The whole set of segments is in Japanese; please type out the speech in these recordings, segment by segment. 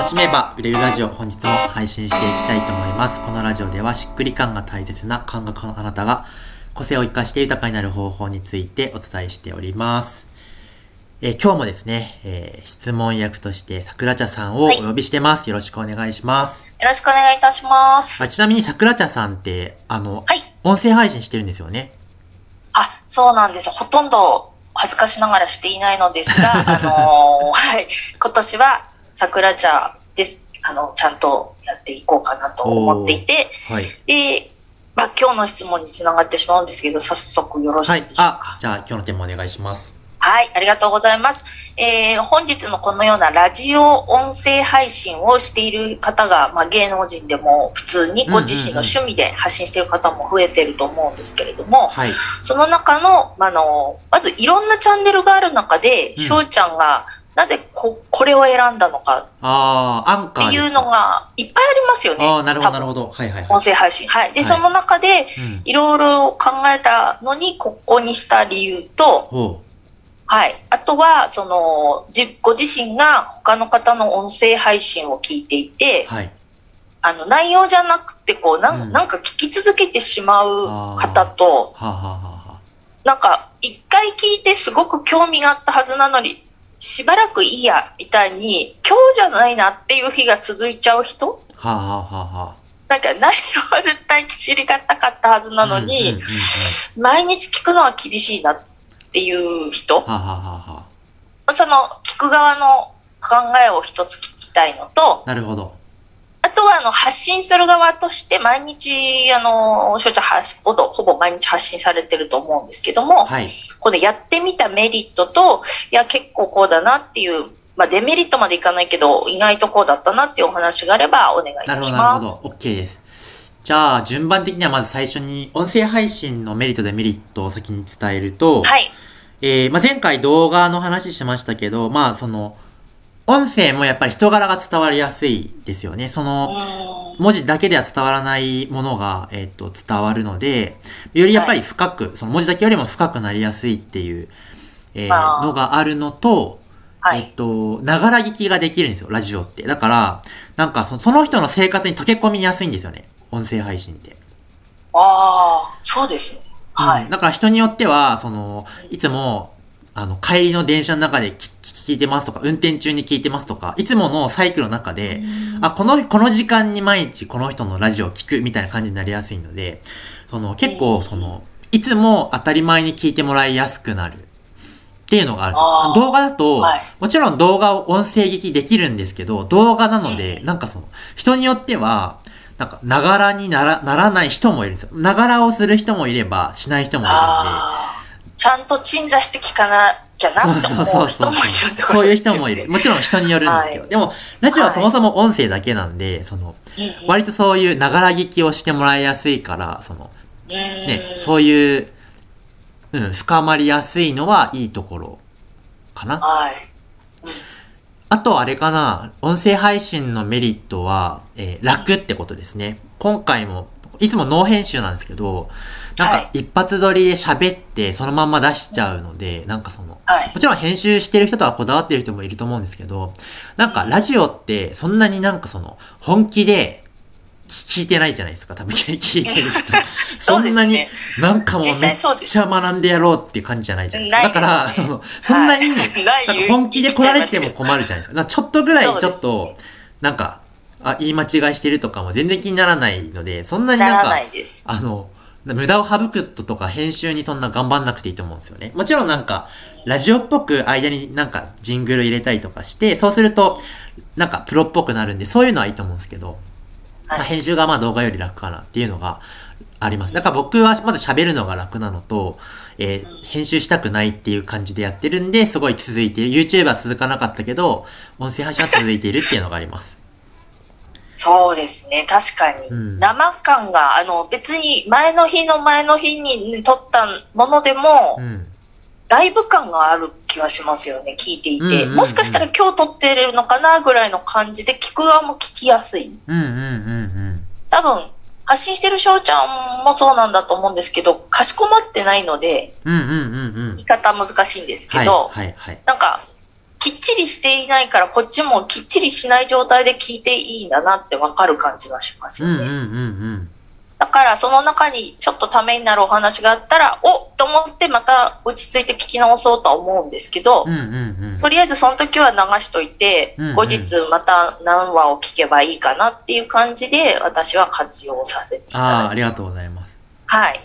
楽しめば売れるラジオ本日も配信していきたいと思いますこのラジオではしっくり感が大切な感覚のあなたが個性を生かして豊かになる方法についてお伝えしておりますえー、今日もですね、えー、質問役として桜茶さんをお呼びしてます、はい、よろしくお願いします。よろしくお願いいたします。あちなみに桜茶さんって、あの、はい、音声配信してるんですよね？あ、そうなんです。ほとんど恥ずかしながらしていないのですが、あのー、はい、今年は桜茶で、あの、ちゃんとやっていこうかなと思っていて、はい、で、まあ、今日の質問につながってしまうんですけど、早速よろしいでしょうか？はい、じゃあ今日のテーマお願いします。はい、ありがとうございます。えー、本日のこのようなラジオ音声配信をしている方が、まあ、芸能人でも普通にご自身の趣味で発信している方も増えてると思うんですけれども、はい、その中の、あの、まずいろんなチャンネルがある中で、翔、うん、ちゃんがなぜここれを選んだのかっていうのがいっぱいありますよね。あなるほど、なるほど。はいはい、音声配信。はい。で、はい、その中で、いろいろ考えたのに、ここにした理由と、はい。あとは、その、じ、ご自身が他の方の音声配信を聞いていて、はい。あの、内容じゃなくて、こう、なん、うん、なんか聞き続けてしまう方と、はははなんか、一回聞いてすごく興味があったはずなのに、しばらくいいや、みたいに、今日じゃないなっていう日が続いちゃう人？ははははなんか内容は絶対知りたかったはずなのに、毎日聞くのは厳しいなっっていう人、ははははその聞く側の考えを一つ聞きたいのと、なるほど。あとはあの発信する側として毎日、あの、しょちゃほぼほぼ毎日発信されてると思うんですけども、はい、このやってみたメリットと、いや、結構こうだなっていう、まあ、デメリットまでいかないけど、意外とこうだったなっていうお話があればお願いいたします。なるほど、OK です。じゃあ、順番的にはまず最初に、音声配信のメリット、デメリットを先に伝えると、はい。えー、まあ、前回動画の話しましたけど、まあ、その、音声もやっぱり人柄が伝わりやすいですよね。その、文字だけでは伝わらないものが、えっ、ー、と、伝わるので、よりやっぱり深く、はい、その文字だけよりも深くなりやすいっていう、えー、のがあるのと、はい、えっと、ながら聞きができるんですよ、ラジオって。だから、なんかその、その人の生活に溶け込みやすいんですよね、音声配信って。ああ、そうですね。はい。だから人によっては、その、いつも、あの、帰りの電車の中で聞いてますとか、運転中に聞いてますとか、いつものサイクルの中で、あ、この、この時間に毎日この人のラジオを聞くみたいな感じになりやすいので、その、結構、その、いつも当たり前に聞いてもらいやすくなるっていうのがある。動画だと、はい、もちろん動画を音声劇できるんですけど、動画なので、なんかその、人によっては、なんか、ながらにならならない人もいるんですよ。ながらをする人もいれば、しない人もいるんで。ちゃんと鎮座して聞かなきゃなって思う人もいるってそういう人もいる。もちろん人によるんですけど。はい、でも、ラジオはそもそも音声だけなんで、はい、その、割とそういうながら聞きをしてもらいやすいから、その、ね、そういう、うん、深まりやすいのはいいところかな。はい。うんあとあれかな、音声配信のメリットは、えー、楽ってことですね。今回も、いつもノー編集なんですけど、なんか一発撮りで喋ってそのまま出しちゃうので、なんかその、はい、もちろん編集してる人とはこだわってる人もいると思うんですけど、なんかラジオってそんなになんかその、本気で聞いてないじゃないですか、多分 聞いてる人。そんなに、なんかもうめっちゃ学んでやろうっていう感じじゃないじゃないですか。だから、その、そんなに、なんか本気で来られても困るじゃないですか。ちょっとぐらいちょっと、なんか、あ、言い間違いしてるとかも全然気にならないので、そんなになんか、あの、無駄を省くとか編集にそんな頑張んなくていいと思うんですよね。もちろんなんか、ラジオっぽく間になんかジングル入れたりとかして、そうすると、なんかプロっぽくなるんで、そういうのはいいと思うんですけど、まあ、編集がまあ動画より楽かなっていうのがあります。だから僕はまず喋るのが楽なのと、えー、編集したくないっていう感じでやってるんで、すごい続いている。YouTube は続かなかったけど、音声配信は続いているっていうのがあります。そうですね、確かに。うん、生感が、あの、別に前の日の前の日に撮ったものでも、うんライブ感がある気はしますよね、聞いていて。うんうんうん、もしかしたら今日撮ってるのかなぐらいの感じで、聞く側も聞きやすい。うんうんうんうん。多分、発信してる翔ちゃんもそうなんだと思うんですけど、かしこまってないので、うんうんうんうん、言い方難しいんですけど、はいはいはい、なんか、きっちりしていないから、こっちもきっちりしない状態で聞いていいんだなってわかる感じがしますよね。うんうんうんうん。だから、その中にちょっとためになるお話があったら、おっと思ってまた落ち着いて聞き直そうとは思うんですけど、うんうんうん。とりあえずその時は流しといて、うんうん後日また何話を聞けばいいかなっていう感じで、私は活用させていたああ、だいて。ありがとうございます。はい。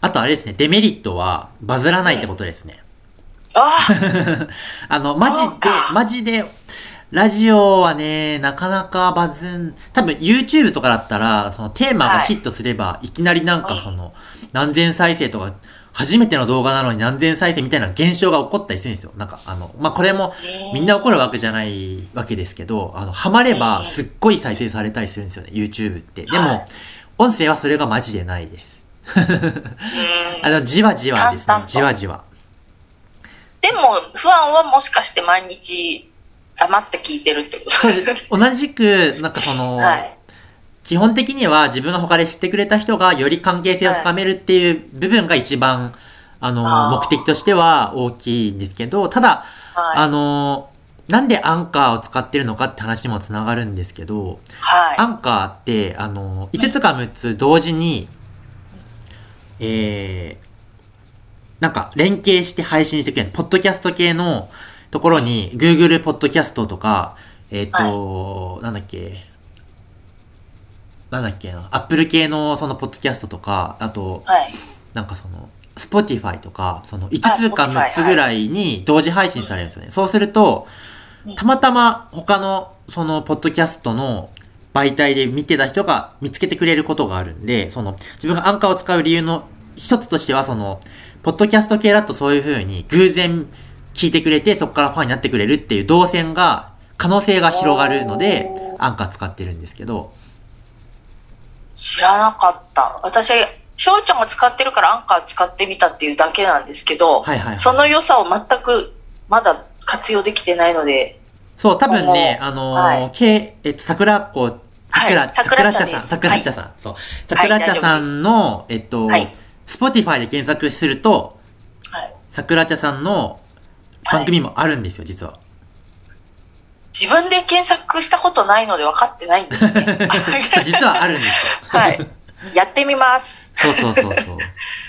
あとあれですね、デメリットはバズらないってことですね。あ あの、マジでマジで、ラジオはね、なかなかバズん、多分 YouTube とかだったら、そのテーマがヒットすれば、い、きなりなんかその、何千再生とか、初めての動画なのに何千再生みたいな現象が起こったりするんですよ。なんか、あの、まあ、これも、ーみんな起こるわけじゃないわけですけど、あの、ハマればすっごい再生されたりするんですよね、YouTube って。でも、はい。音声はそれがマジでないです。うん。あの、じわじわですね。じわじわ。でも、不安はもしかして毎日黙って聞いてるってこと？そうです。同じく、なんかその、はい。基本的には自分が他で知ってくれた人がより関係性を深めるっていう部分が一番、あの、あー目的としては大きいんですけど、ただ、はい。あの、なんでアンカーを使ってるのかって話にもつながるんですけど、はいアンカーって、あの、5つか6つ同時に、えー、なんか連携して配信してくれる、ポッドキャスト系のところに、Google ポッドキャストとか、えっ、と、なんだっけ、なんだっけな、Apple 系のそのポッドキャストとか、あと、はい。なんかその、Spotify とか、その5あつか Spotify 6つぐらいに同時配信されるんですよね。そうするとうん、たまたま他のそのポッドキャストの媒体で見てた人が見つけてくれることがあるんで、その自分がアンカーを使う理由の一つとしては、その、ポッドキャスト系だとそういう風に偶然聞いてくれて、そこからファンになってくれるっていう動線が、可能性が広がるのでアンカー使ってるんですけど、知らなかった。私、翔ちゃんが使ってるからアンカー使ってみたっていうだけなんですけど、はいはい。その良さを全くまだ活用できてないので、そう、多分ね、あのーはい。けえっと、桜子、桜、はい桜茶さん、桜茶さん、そう。桜茶さんの、えっと、はいSpotify で検索すると、はい、桜茶さんの番組もあるんですよ、実は。自分で検索したことないので分かってないんですね。実はあるんですよ。はい。やってみます。そうそうそうそう。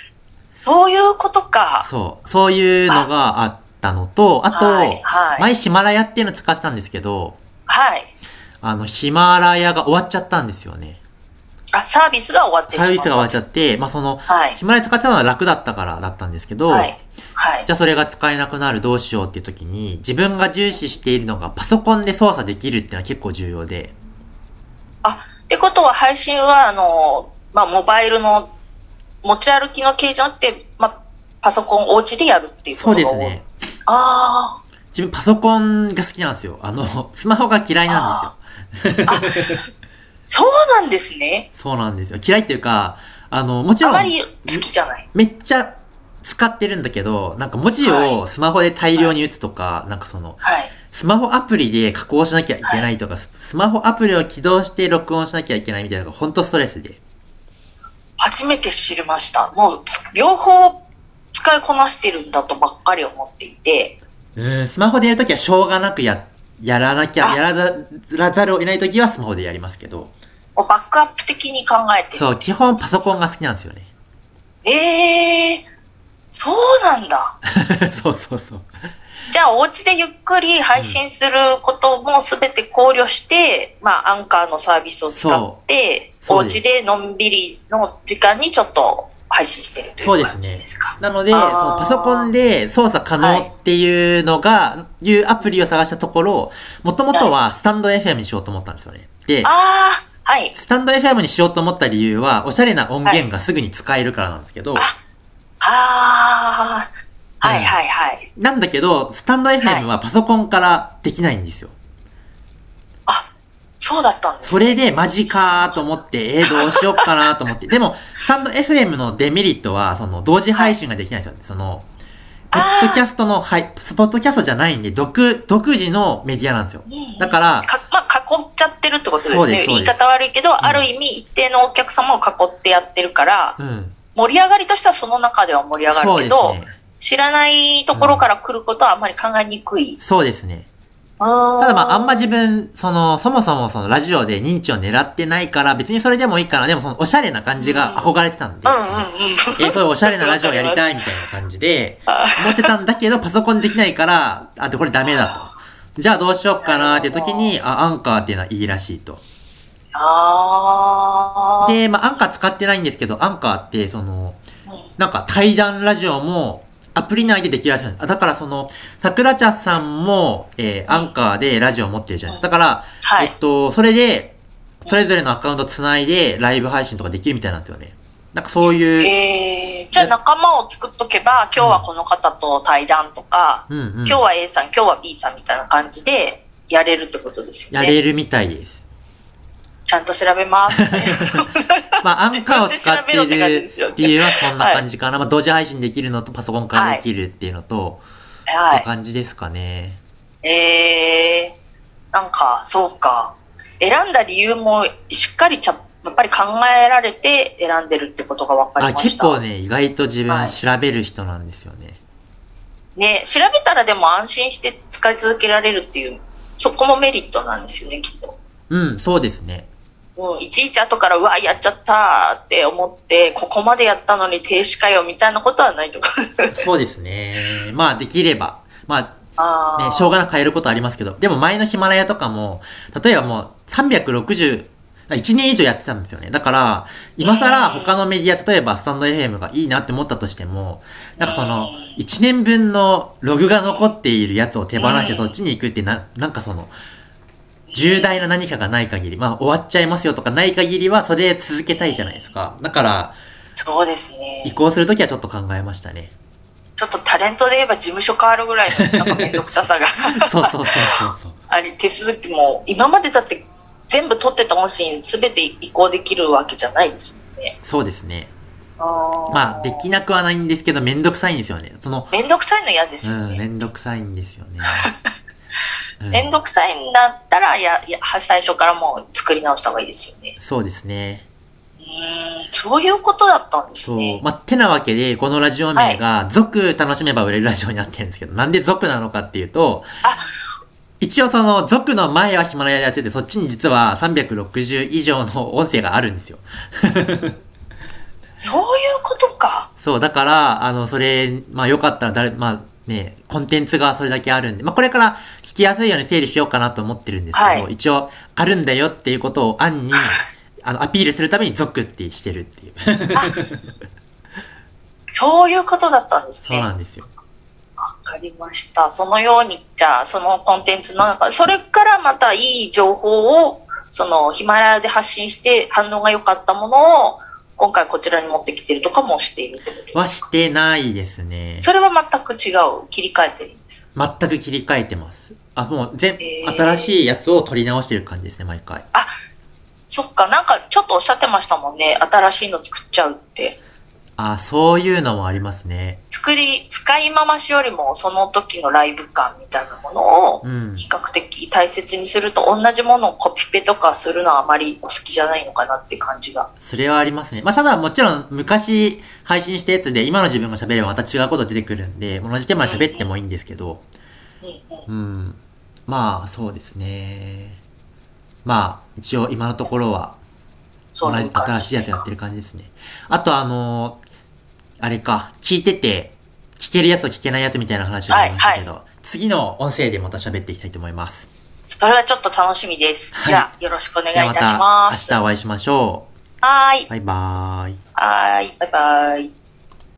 そういうことか。そう。そういうのがあったのと、あと、はいはい前ヒマラヤっていうの使ってたんですけど、はい。あの、ヒマラヤが終わっちゃったんですよね。あ、サービスが終わって。サービスが終わっちゃって、まあその、はい。ヒマラヤ使ってたのは楽だったからだったんですけど、はい。はい。じゃあそれが使えなくなるどうしようっていう時に、自分が重視しているのがパソコンで操作できるっていうのは結構重要で。あ、ってことは配信は、あの、まあ、モバイルの持ち歩きの形状って、まあ、パソコンお家でやるっていうことそうがですね。あ自分パソコンが好きなんですよ。あの、スマホが嫌いなんですよ。あ。あ、そうなんですね。そうなんですよ。嫌いっていうか、あの、もちろん、あまり好きじゃない。めっちゃ使ってるんだけど、なんか文字をスマホで大量に打つとか、なんかその、はい。スマホアプリで加工しなきゃいけないとか、スマホアプリを起動して録音しなきゃいけないみたいなのが本当ストレスで。初めて知りました。もうつ、両方使いこなしてるんだとばっかり思っていて、うん、スマホでやるときはしょうがなくや、やらなきゃ、あやらざらざるを得ないときはスマホでやりますけど、バックアップ的に考えてる。そう、基本パソコンが好きなんですよね。ええー、そうなんだ。そうそうそう。じゃあ、お家でゆっくり配信することもすべて考慮して、まあ、アンカーのサービスを使って、お家でのんびりの時間にちょっと配信してるという感そうですねじですか。なので、そのパソコンで操作可能っていうのが、いうアプリを探したところ、もともとはスタンド FM にしようと思ったんですよね。で、ああ、はい。スタンド FM にしようと思った理由は、おしゃれな音源がすぐに使えるからなんですけど、あああ、はいはいはい。なんだけど、スタンド FM はパソコンからできないんですよ。あ、そうだったんですそれでマジかーと思って、えー、どうしよっかなと思って。でも、スタンド FM のデメリットは、その、同時配信ができないんですよね。その、ポッドキャストの、はい、ポッドキャストじゃないんで、独、独自のメディアなんですよ。うんだから、かっちゃってるってことですね。言い方悪いけど、んある意味一定のお客様を囲ってやってるから、うん。盛り上がりとしてはその中では盛り上がるけど、ね。知らないところから来ることはあんまり考えにくい。そうですね。ただまあ、あんま自分、その、そもそもそのラジオで認知を狙ってないから、別にそれでもいいかな。でもその、おしゃれな感じが憧れてたんで、えー、そういうおしゃれなラジオやりたいみたいな感じで、思ってたんだけど、パソコンできないから、あ、これダメだと。じゃあどうしよっかなって時に、あ、アンカーっていうのはいいらしいと。あで、まあ、アンカー使ってないんですけど、アンカーって、その、なんか対談ラジオも、アプリ内でできるらしいんです。だからその、桜茶さんも、えー、アンカーでラジオを持ってるじゃないですか。だから、はい、えっと、それで、それぞれのアカウントつないでライブ配信とかできるみたいなんですよね。なんかそういう。えー、じゃあ仲間を作っとけば、今日はこの方と対談とか、うんうんうん、今日は A さん、今日は B さんみたいな感じでやれるってことですよね。やれるみたいです。ちゃんと調べます、ね。まあ、アンカーを使っている理由はそんな感じかな。はい、まあ、同時配信できるのとパソコンからできるっていうのと、はい、って感じですかね。ええー、なんか、そうか。選んだ理由もしっかりちゃやっぱり考えられて選んでるってことが分かりました。結構ね、意外と自分調べる人なんですよね。ね、調べたらでも安心して使い続けられるっていう、そこもメリットなんですよね、きっと。うん、そうですね。もういちいち後からうわやっちゃったって思ってここまでやったのに停止かよみたいなことはないとか そうですねまあできればまあね、しょうがなく変えることありますけど、でも前のヒマラヤとかも、例えばもう360、1年以上やってたんですよね。だから、今更他のメディア、例えばスタンド FM がいいなって思ったとしても、なんかその、1年分のログが残っているやつを手放してそっちに行くってな、なんかその、重大な何かがない限り、まあ終わっちゃいますよとかない限りはそれ続けたいじゃないですか。だから、そうですね。移行するときはちょっと考えましたね。ちょっとタレントで言えば事務所変わるぐらいのなんかめんどくささが そうそうそうそうそう。あり、手続きも、今までだって全部取ってた音声すべて移行できるわけじゃないですもんね。そうですね。まあ、できなくはないんですけど、めんどくさいんですよね。その、めんどくさいの嫌ですよね。うん、めんどくさいんですよね。面倒くさいんだったらやや最初からもう作り直した方がいいですよねそうですねうんそういうことだったんですねそうまあてなわけでこのラジオ名が「族楽しめば売れるラジオ」になってるんですけど、なんで族なのかっていうと一応その族の前はヒマラヤでやっててそっちに実は360以上の音声があるんですよ そういうことかそうだからあのそれまあよかったら誰まあね、コンテンツがそれだけあるんで、まあ、これから聞きやすいように整理しようかなと思ってるんですけど、はい、一応、あるんだよっていうことを案に、あの、アピールするために族ってしてるっていう。そういうことだったんですね。そうなんですよ。わかりました。そのように、じゃあ、そのコンテンツの中、それからまたいい情報を、そのヒマラヤで発信して反応が良かったものを、今回こちらに持ってきてるとかもしているってことはしてないですね。それは全く違う？切り替えてるんですか？全く切り替えてます。あ、もう全、えー、新しいやつを取り直してる感じですね、毎回。あ、そっか、なんかちょっとおっしゃってましたもんね。新しいの作っちゃうって。あそういうのもありますね。作り、使い回しよりもその時のライブ感みたいなものを比較的大切にすると、同じものをコピペとかするのはあまりお好きじゃないのかなって感じが。それはありますね。まあただもちろん昔配信したやつで今の自分が喋ればまた違うこと出てくるんで、同じテーマで喋ってもいいんですけど、うん、うん、まあそうですね。まあ一応今のところは同じ新しいやつやってる感じですね。あとあのーあれか、聞いてて、聞けるやつと聞けないやつみたいな話がありましたけど、はいはい、次の音声でまた喋っていきたいと思います。それはちょっと楽しみです。はい、では、よろしくお願いいたします。また明日お会いしましょう。はい。バイバーイ。はい、バイバイ。